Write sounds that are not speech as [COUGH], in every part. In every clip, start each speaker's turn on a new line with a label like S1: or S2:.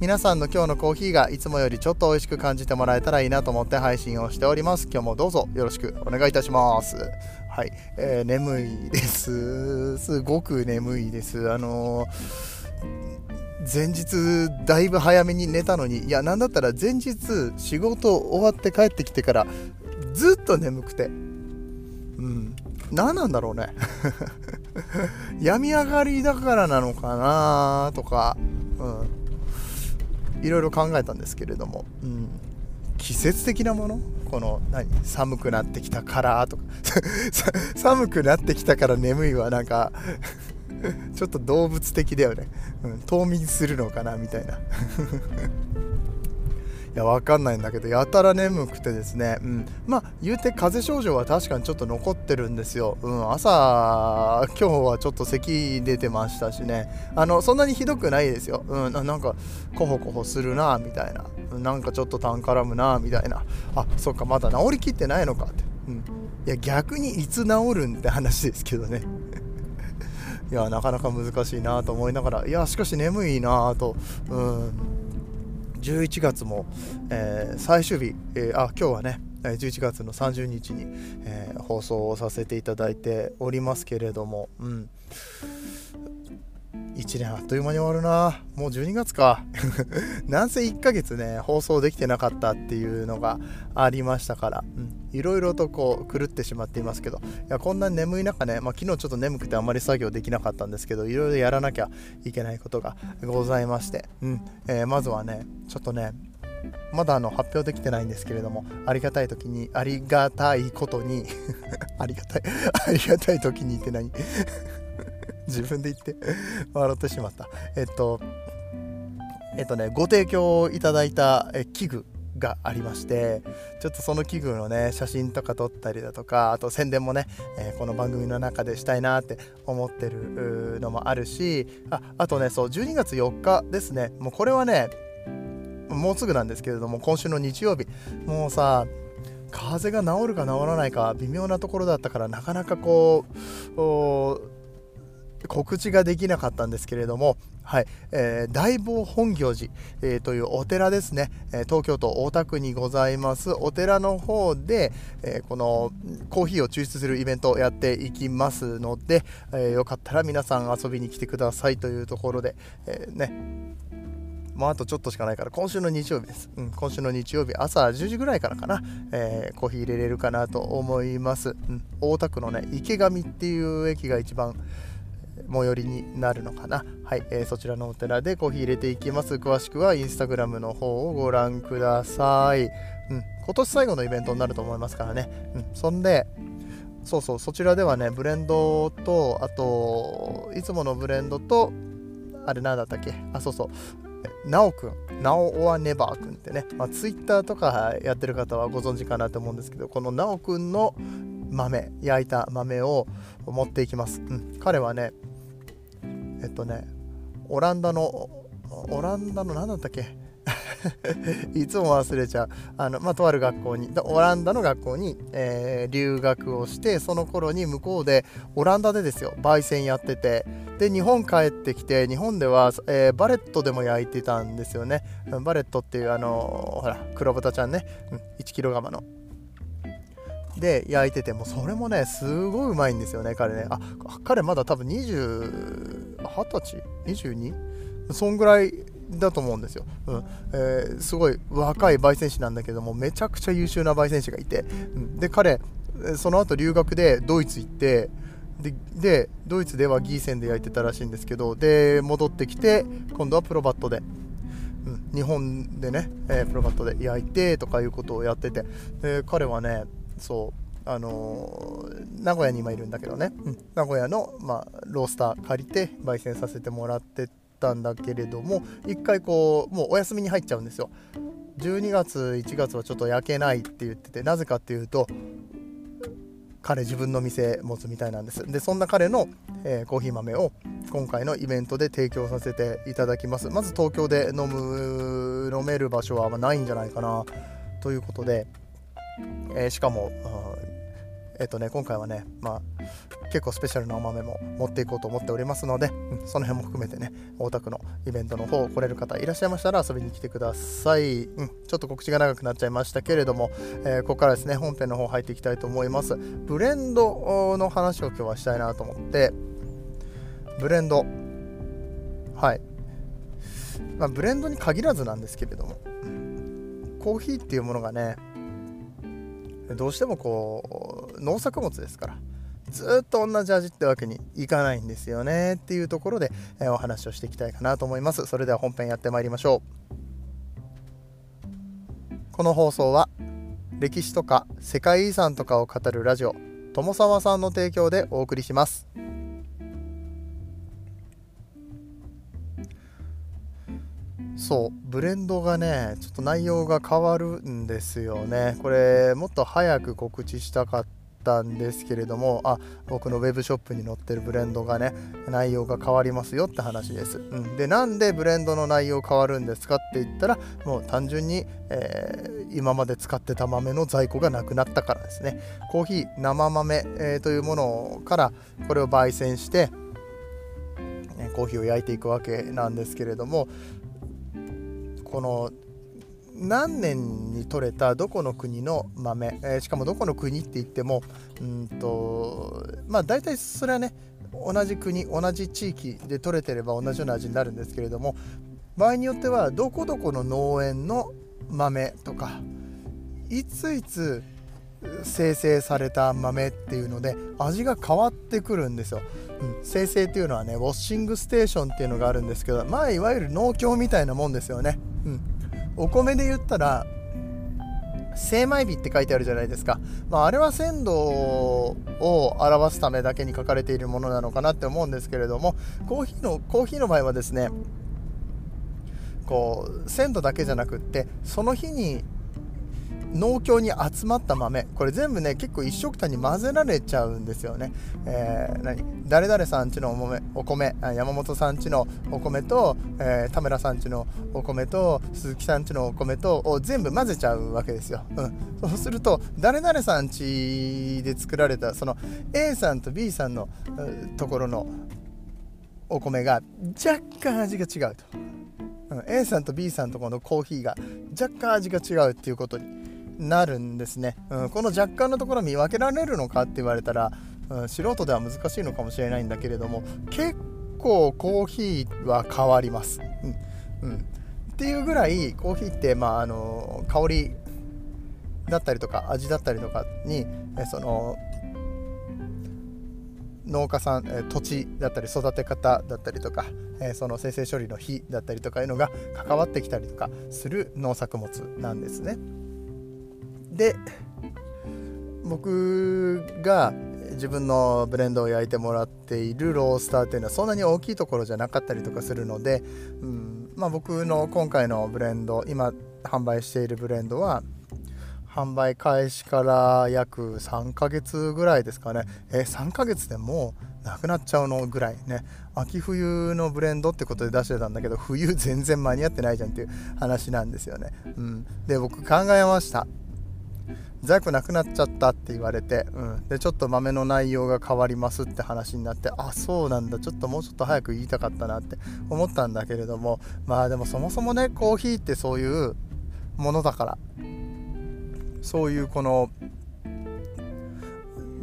S1: 皆さんの今日のコーヒーがいつもよりちょっと美味しく感じてもらえたらいいなと思って配信をしております。今日もどうぞよろしくお願いいたします。はい、えー、眠いです。すごく眠いです。あのー、前日だいぶ早めに寝たのに。いやなんだったら前日仕事終わって帰ってきてからずっと眠くて。うん。何なんだろうね。[LAUGHS] 病み上がりだからなのかなとか。うん。いろいろ考えたんですけれども、うん、季節的なもの？この何？寒くなってきたからとか。[LAUGHS] 寒くなってきたから眠いはなんか [LAUGHS] ちょっと動物的だよね、うん、冬眠するのかな？みたいな。いや、わかんないんだけど、やたら眠くてですね、うん、まあ、言うて風邪症状は確かにちょっと残ってるんですよ。うん、朝、今日はちょっと咳出てましたしね、あの、そんなにひどくないですよ。うん、なんか、コホコホするな、みたいな。なんかちょっと痰絡むな、みたいな。あ、そっか、まだ治りきってないのかって。うん。いや、逆にいつ治るんって話ですけどね。[LAUGHS] いや、なかなか難しいなと思いながら、いや、しかし眠いなと、うん。11月も、えー、最終日、えー、あ今日はね11月の30日に、えー、放送をさせていただいておりますけれども、うん、1年あっという間に終わるな。もう12月か。[LAUGHS] なんせ1ヶ月ね放送できてなかったっていうのがありましたから、いろいろとこう狂ってしまっていますけど。いやこんな眠い中ね、まあ、昨日ちょっと眠くてあまり作業できなかったんですけどいろいろやらなきゃいけないことがございまして、うん。えー、まずはねちょっとねまだあの発表できてないんですけれども、ありがたい時に、ありがたいことに [LAUGHS] ありがたい、[LAUGHS] ありがたい時にって何？自分で言って [LAUGHS] 笑ってしまった。えっと、えっとね、ご提供いただいた器具がありましてちょっとその器具のね写真とか撮ったりだとかあと宣伝もね、えー、この番組の中でしたいなって思ってるのもあるしああとねそう12月4日ですねもうこれはねもうすぐなんですけれども今週の日曜日もうさ風が治るか治らないか微妙なところだったからなかなかこう告知ができなかったんですけれども、はいえー、大坊本行寺、えー、というお寺ですね、え、東京都大田区にございます。お寺の方で、えー、このコーヒーを抽出するイベントをやっていきますので、え、よかったら皆さん遊びに来てくださいというところで、え、ね。もうあとちょっとしかないから今週の日曜日です、うん、今週の日曜日朝10時ぐらいからかな、えー、コーヒー入れれるかなと思います、うん、大田区のね池上っていう駅が一番最寄りになるのかな。はい、えー、そちらのお寺でコーヒー入れていきます。詳しくはインスタグラムの方をご覧ください。うん、今年最後のイベントになると思いますからね。うん、そんで、そうそう、そちらではね、ブレンドと、あと、いつものブレンドと、あれ何だったっけ？あ、そうそう、なおくん、なおはネバーくんってね、まあ、ツイッターとかやってる方はご存知かなと思うんですけど、このなおくんの豆、焼いた豆を持っていきます。うん、彼はね、えっとね、オランダの、オランダの何だったっけ？[LAUGHS] いつも忘れちゃう。あの、まあ、とある学校に、オランダの学校に、えー、留学をして、その頃に向こうで、オランダでですよ、焙煎やってて、で、日本帰ってきて、日本では、えー、バレットでも焼いてたんですよね。バレットっていう、あのー、ほら、黒豚ちゃんね、うん、1キロ釜の。で焼いててもそれもねすごいうまいんですよね彼ねあ彼まだ多分20 20歳？22? そんぐらいだと思うんですよ、うん。えー、すごい若い焙煎士なんだけどもめちゃくちゃ優秀な焙煎士がいて、うん、で彼その後留学でドイツ行ってででドイツではギーセンで焼いてたらしいんですけどで戻ってきて今度はプロバットで、うん、日本でね、えー、プロバットで焼いてとかいうことをやってて。で彼はねそうあのー、名古屋に今いるんだけどね、うん、名古屋の、まあ、ロースター借りて焙煎させてもらってたんだけれども一回こうもうお休みに入っちゃうんですよ。12月1月はちょっと焼けないって言っててなぜかっていうと彼自分の店持つみたいなんです。でそんな彼の、えー、コーヒー豆を今回のイベントで提供させていただきます。まず東京で飲む飲める場所はあんまないんじゃないかな。ということで、えー、しかもえっ、とね今回はねまあ結構スペシャルなお豆も持っていこうと思っておりますので、うん、その辺も含めてね大田区のイベントの方来れる方いらっしゃいましたら遊びに来てください、うん、ちょっと告知が長くなっちゃいましたけれども、えー、ここからですね本編の方入っていきたいと思います。ブレンドの話を今日はしたいなと思ってブレンド。はい、まあ、ブレンドに限らずなんですけれどもコーヒーっていうものがねどうしてもこう農作物ですからずっと同じ味ってわけにいかないんですよねっていうところで、えお話をしていきたいかなと思います。それでは本編やってまいりましょう。この放送は歴史とか世界遺産とかを語るラジオ友沢さんの提供でお送りします。そうブレンドがねちょっと内容が変わるんですよね。これもっと早く告知したかったんですけれどもあ僕のウェブショップに載ってるブレンドがね内容が変わりますよって話です、うん、でなんでブレンドの内容変わるんですかって言ったらもう単純に、えー、今まで使ってた豆の在庫がなくなったからですね。コーヒー生豆、えー、というものからこれを焙煎してコーヒーを焼いていくわけなんですけれどもこの何年に取れたどこの国の豆、えー、しかもどこの国って言ってもうんとまあ大体それはね同じ国同じ地域で取れてれば同じような味になるんですけれども場合によってはどこどこの農園の豆とかいついつ生成された豆っていうので味が変わってくるんですよ、うん、生成っていうのはねウォッシングステーションっていうのがあるんですけどまあいわゆる農協みたいなもんですよね、うん、お米で言ったら精米日って書いてあるじゃないですか、まあ、あれは鮮度を表すためだけに書かれているものなのかなって思うんですけれどもコーヒーのコーヒーの場合はですねこう鮮度だけじゃなくってその日に農協に集まった豆。これ全部ね結構一緒くたに混ぜられちゃうんですよね、えー、何？誰々さんちのお米お米山本さんちのお米と、えー、田村さんちのお米と鈴木さんちのお米とを全部混ぜちゃうわけですよ、うん、そうすると誰々さんちで作られたその A さんと B さんのところのお米が若干味が違うと、A さんと B さんとこのコーヒーが若干味が違うっていうことになるんですね、うん、この若干のところ見分けられるのかって言われたら、うん、素人では難しいのかもしれないんだけれども結構コーヒーは変わります、うんうん、っていうぐらいコーヒーって、まあ、あの香りだったりとか味だったりとかにその農家さん土地だったり育て方だったりとかその生成処理の日だったりとかいうのが関わってきたりとかする農作物なんですね。で僕が自分のブレンドを焼いてもらっているロースターっていうのはそんなに大きいところじゃなかったりとかするので、うんまあ、僕の今回のブレンド今販売しているブレンドは販売開始から約3ヶ月ぐらいですかね。え3ヶ月でもうなくなっちゃうのぐらいね。秋冬のブレンドってことで出してたんだけど冬全然間に合ってないじゃんっていう話なんですよね、うん、で僕考えました。在庫なくなっちゃったって言われて、うん、でちょっと豆の内容が変わりますって話になってあそうなんだ。ちょっともうちょっと早く言いたかったなって思ったんだけれどもまあでもそもそもねコーヒーってそういうものだからそういうこの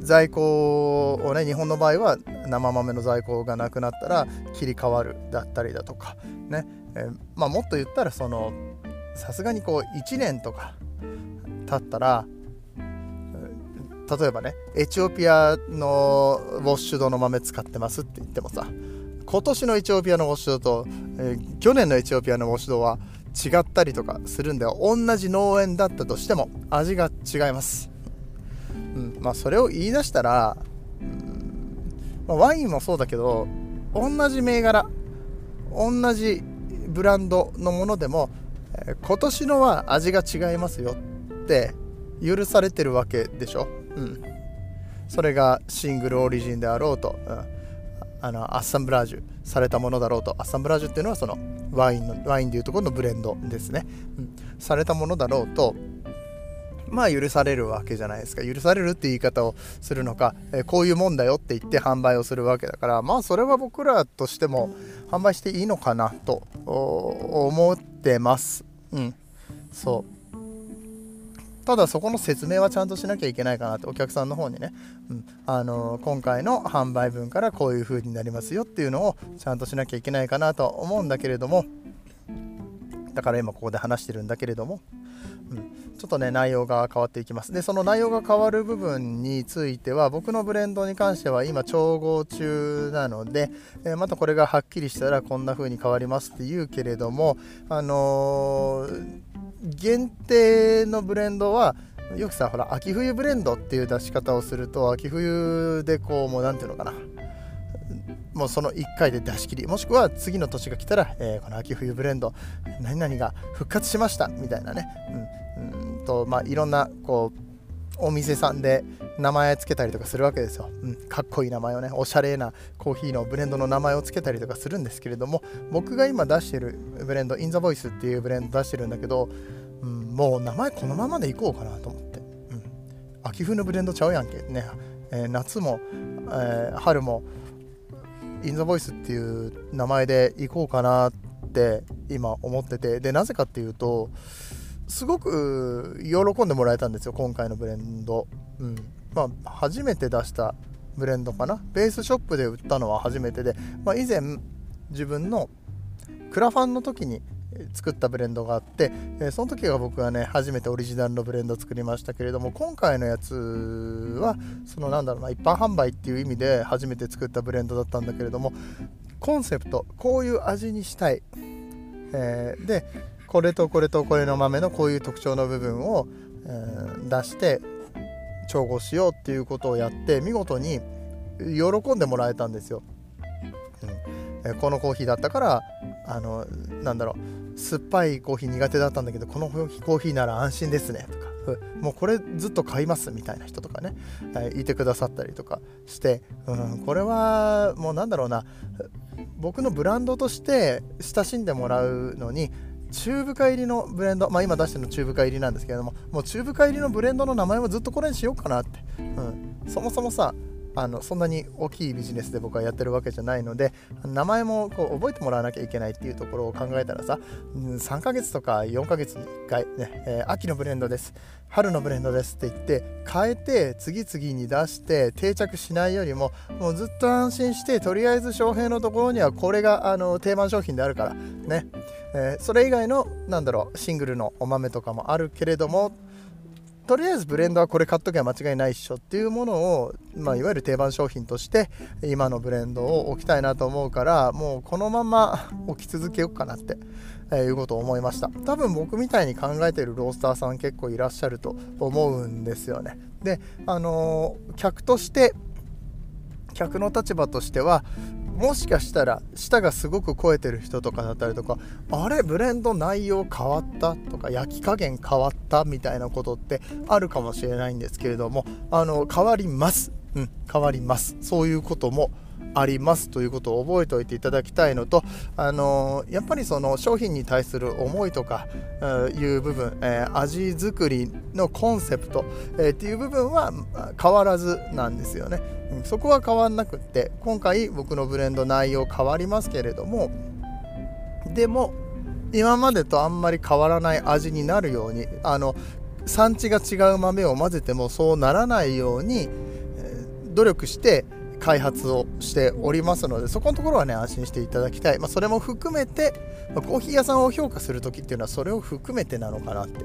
S1: 在庫をね日本の場合は生豆の在庫がなくなったら切り替わるだったりだとかね、え、まあ、もっと言ったらそのさすがにこう1年とか経ったら例えばねエチオピアのウォッシュドの豆使ってますって言ってもさ今年のエチオピアのウォッシュドと、えー、去年のエチオピアのウォッシュドは違ったりとかするんで同じ農園だったとしても味が違います、うんまあ、それを言い出したら、うんまあ、ワインもそうだけど同じ銘柄同じブランドのものでも、え、今年のは味が違いますよって許されてるわけでしょ、うん、それがシングルオリジンであろうと、うん、あのアッサンブラージュされたものだろうと。アッサンブラージュっていうのはそのワインのワインでいうところのブレンドですね、うん、されたものだろうとまあ許されるわけじゃないですか。許されるって言い方をするのか、えー、こういうもんだよって言って販売をするわけだからまあそれは僕らとしても販売していいのかなと思ってます。うん。そう。ただそこの説明はちゃんとしなきゃいけないかなってお客さんの方にね、うん、あの今回の販売分からこういう風になりますよっていうのをちゃんとしなきゃいけないかなとは思うんだけれども。だから今ここで話してるんだけれども、うん、ちょっとね内容が変わっていきます。でその内容が変わる部分については僕のブレンドに関しては今調合中なので、えー、またこれがはっきりしたらこんな風に変わりますって言うけれどもあのー限定のブレンドはよくさほら秋冬ブレンドっていう出し方をすると秋冬でこうもう何ていうのかな。もうその1回で出し切りもしくは次の年が来たら、えー、この秋冬ブレンド何々が復活しましたみたいなね、うん、うんとまあいろんなこうお店さんで名前つけたりとかするわけですよ、うん、かっこいい名前をねおしゃれなコーヒーのブレンドの名前をつけたりとかするんですけれども僕が今出してるブレンド in the Voice っていうブレンド出してるんだけど、うん、もう名前このままでいこうかなと思って、うん、秋冬のブレンドちゃうやんけ。ね、えー、夏も、えー、春も in the Voice っていう名前でいこうかなって今思ってて。でなぜかっていうとすごく喜んでもらえたんですよ今回のブレンド、うん。まあ、初めて出したブレンドかな。ベースショップで売ったのは初めてで、まあ、以前自分のクラファンの時に作ったブレンドがあって、その時が僕はね初めてオリジナルのブレンドを作りましたけれども今回のやつはそのなんだろうな一般販売っていう意味で初めて作ったブレンドだったんだけれどもコンセプトこういう味にしたい、えー、でこれとこれとこれの豆のこういう特徴の部分を、えー、出して調合しようっていうことをやって見事に喜んでもらえたんですよ。うん、このコーヒーだったからあのなんだろう酸っぱいコーヒー苦手だったんだけどこのコーヒーなら安心ですねとかもうこれずっと買いますみたいな人とかねいてくださったりとかして、うん、これはもうなんだろうな僕のブランドとして親しんでもらうのに中深入りのブレンド、まあ、今出してるの中深入りなんですけれどももう中深入りのブレンドの名前もずっとこれにしようかなって、うん、そもそもさあのそんなに大きいビジネスで僕はやってるわけじゃないので名前もこう覚えてもらわなきゃいけないっていうところを考えたらさ3ヶ月とか4ヶ月に1回、ねえー、秋のブレンドです。春のブレンドですって言って変えて次々に出して定着しないよりももうずっと安心してとりあえず翔平のところにはこれがあの定番商品であるからね。えー、それ以外のなんだろうシングルのお豆とかもあるけれどもとりあえずブレンドはこれ買っときゃ間違いないっしょっていうものを、まあ、いわゆる定番商品として今のブレンドを置きたいなと思うからもうこのまま置き続けようかなって、えー、いうことを思いました。多分僕みたいに考えてるロースターさん結構いらっしゃると思うんですよね。であのー、客として客の立場としてはもしかしたら舌がすごく肥えてる人とかだったりとかあれブレンド内容変わったとか焼き加減変わったみたいなことってあるかもしれないんですけれどもあの変わります。うん変わります。そういうこともありますということを覚えておいていただきたいのと、あの、やっぱりその商品に対する思いとかいう部分、えー、味作りのコンセプト、えー、っていう部分は変わらずなんですよね、うん、そこは変わんなくって今回僕のブレンド内容変わりますけれどもでも今までとあんまり変わらない味になるようにあの産地が違う豆を混ぜてもそうならないように、え努力して開発をしておりますのでそこのところはね安心していただきたい、まあ、それも含めて、まあ、コーヒー屋さんを評価する時っていうのはそれを含めてなのかなって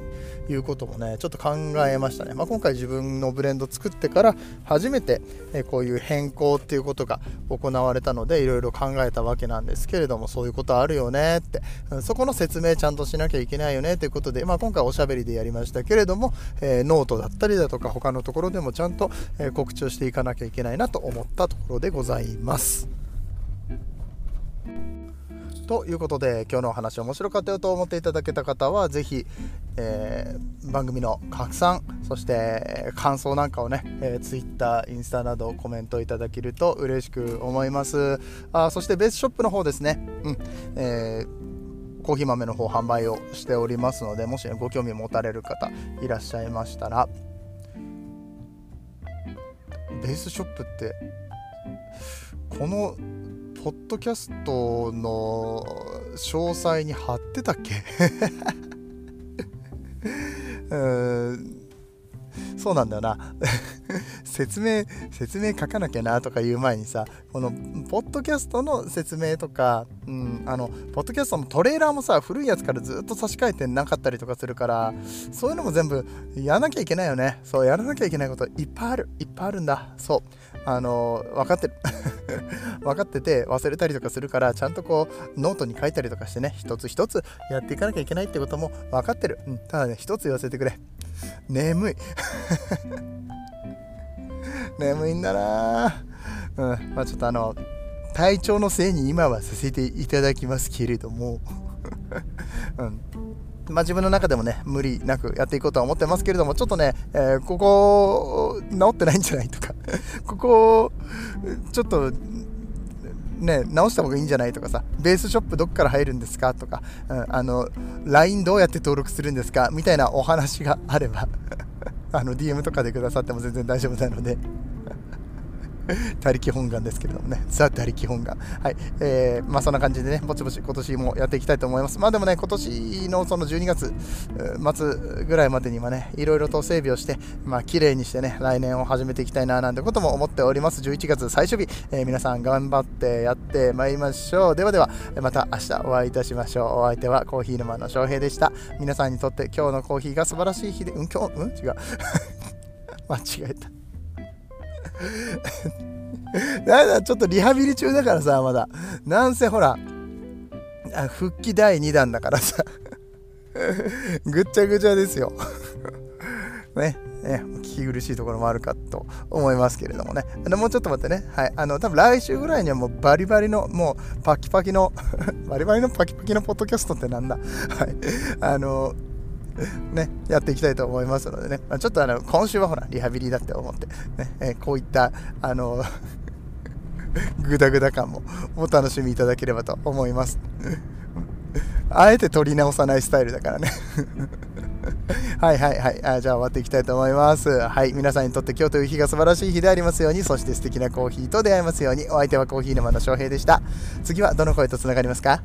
S1: いうこともねちょっと考えましたね、まあ、今回自分のブレンド作ってから初めて、えこういう変更っていうことが行われたのでいろいろ考えたわけなんですけれどもそういうことあるよねって、そこの説明ちゃんとしなきゃいけないよねということで、まあ、今回おしゃべりでやりましたけれども、えー、ノートだったりだとか他のところでもちゃんと、え告知をしていかなきゃいけないなと思ったところでございます。ということで今日のお話面白かったよと思っていただけた方はぜひ、えー、番組の拡散そして感想なんかをね、えー、Twitter、インスタなどコメントいただけると嬉しく思います。あそしてベースショップの方ですね、うん。えー、コーヒー豆の方販売をしておりますのでもし、ね、ご興味持たれる方いらっしゃいましたらベースショップってこのポッドキャストの詳細に貼ってたっけ？[LAUGHS] うん。そうなんだよな。説明説明書かなきゃなとか言う前にさこのポッドキャストの説明とか、うん、あのポッドキャストのトレーラーもさ古いやつからずっと差し替えてなかったりとかするからそういうのも全部やらなきゃいけないよね。そうやらなきゃいけないこといっぱいある。いっぱいあるんだ。そう。あの分かってる。[LAUGHS] 分かってて忘れたりとかするからちゃんとこうノートに書いたりとかしてね一つ一つやっていかなきゃいけないってことも分かってる、うん、ただね一つ言わせてくれ。眠い。[LAUGHS] 眠いんだな。うん。まあちょっとあの体調のせいに今はさせていただきますけれども。[LAUGHS] うん。まあ、自分の中でもね、無理なくやっていこうとは思ってますけれども、ちょっとね、えー、ここ、治ってないんじゃないとか、[LAUGHS] ここ、ちょっと、ね、直した方がいいんじゃないとかさ、ベースショップどっから入るんですかとか、うん、あの、LINE どうやって登録するんですかみたいなお話があれば。[LAUGHS] あの、DM とかでくださっても全然大丈夫なので。[LAUGHS] 他力本願ですけれどもね、ザ・他力本願。はい。えー、まあそんな感じでね、ぼちぼち今年もやっていきたいと思います。まあでもね、今年のその12月末ぐらいまでにはね、いろいろと整備をして、まあ綺麗にしてね、来年を始めていきたいななんてことも思っております。11月最終日、えー、皆さん頑張ってやってまいりましょう。ではでは、また明日お会いいたしましょう。お相手はコーヒー沼の翔平でした。皆さんにとって今日のコーヒーが素晴らしい日で、うん、今日、うん？違う。[LAUGHS] 間違えた。[LAUGHS] だだちょっとリハビリ中だからさまだなんせほら復帰第2弾だからさ [LAUGHS] ぐっちゃぐちゃですよ [LAUGHS] ねね、聞き苦しいところもあるかと思いますけれどもね。あのもうちょっと待ってね。はい。あの、多分来週ぐらいにはもうバリバリの、もうパキパキのバリバリのパキパキのポッドキャストってなんだ？はい。あの、ね、やっていきたいと思いますのでね、まあ、ちょっとあの今週はほら、リハビリだって思って、ねえー、こういった、あの [LAUGHS] グダグダ感もお楽しみいただければと思います。あえて取り直さないスタイルだからね [LAUGHS] はいはいはいあ。じゃあ終わっていきたいと思います。はい。皆さんにとって今日という日が素晴らしい日でありますように、そして素敵なコーヒーと出会えますように、お相手はコーヒー沼の翔平でした。次はどの声とつながりますか？